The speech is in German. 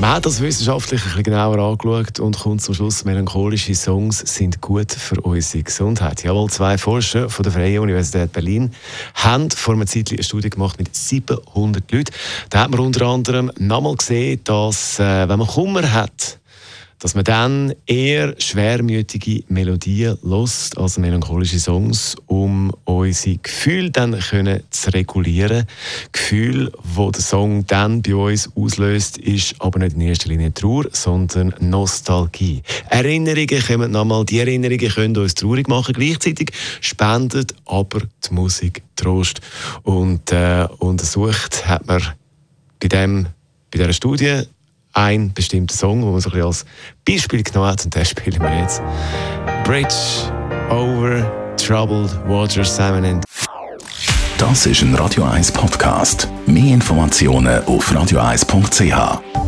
man hat das wissenschaftlich ein bisschen genauer angeschaut und kommt zum Schluss, melancholische Songs sind gut für unsere Gesundheit. Jawohl, zwei Forscher von der Freien Universität Berlin haben vor einer Zeit eine Studie gemacht mit 700 Leuten. Da hat man unter anderem nochmal gesehen, dass, äh, wenn man Kummer hat, dass man dann eher schwermütige Melodien lost als melancholische Songs, um unsere Gefühle dann können zu regulieren. Gefühl, wo der Song dann bei uns auslöst, ist aber nicht in erster Linie Trauer, sondern Nostalgie. Erinnerungen kommen nochmal, die Erinnerungen können uns traurig machen, gleichzeitig spendet aber die Musik Trost. Und äh, untersucht hat man bei dem bei dieser Studie ein bestimmter Song, den man so als Beispiel genommen hat. Und den spielen wir jetzt. Bridge over Troubled Water Simon Das ist ein Radio 1 Podcast. Mehr Informationen auf radio1.ch.